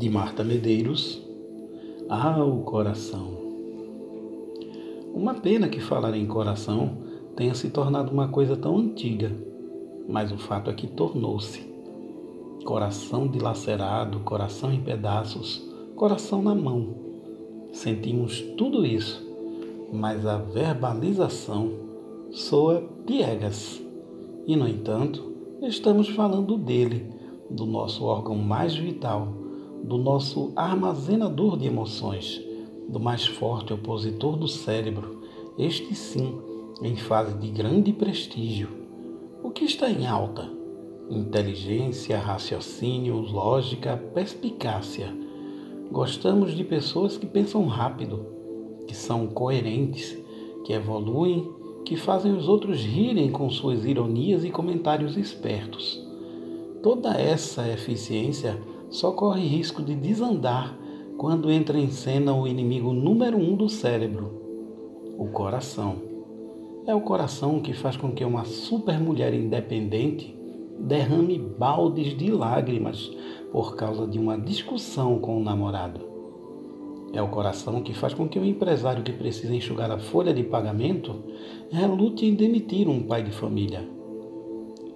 de Marta Medeiros. Ah, o coração. Uma pena que falar em coração tenha se tornado uma coisa tão antiga, mas o fato é que tornou-se. Coração dilacerado, coração em pedaços, coração na mão. Sentimos tudo isso, mas a verbalização soa piegas. E, no entanto, estamos falando dele do nosso órgão mais vital, do nosso armazenador de emoções, do mais forte opositor do cérebro, este sim, em fase de grande prestígio. O que está em alta? Inteligência, raciocínio, lógica, perspicácia. Gostamos de pessoas que pensam rápido, que são coerentes, que evoluem, que fazem os outros rirem com suas ironias e comentários espertos. Toda essa eficiência só corre risco de desandar quando entra em cena o inimigo número um do cérebro, o coração. É o coração que faz com que uma supermulher independente derrame baldes de lágrimas por causa de uma discussão com o namorado. É o coração que faz com que o empresário que precisa enxugar a folha de pagamento relute em demitir um pai de família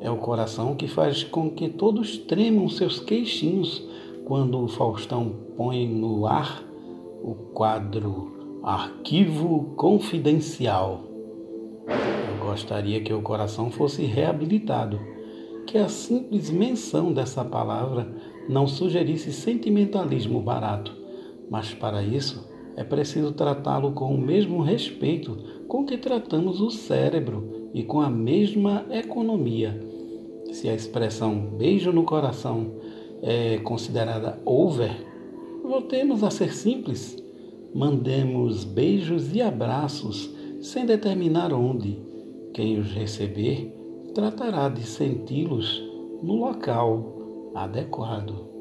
é o coração que faz com que todos tremam seus queixinhos quando o Faustão põe no ar o quadro Arquivo Confidencial. Eu gostaria que o coração fosse reabilitado, que a simples menção dessa palavra não sugerisse sentimentalismo barato, mas para isso é preciso tratá-lo com o mesmo respeito com que tratamos o cérebro e com a mesma economia se a expressão beijo no coração é considerada over, voltemos a ser simples. Mandemos beijos e abraços sem determinar onde. Quem os receber tratará de senti-los no local adequado.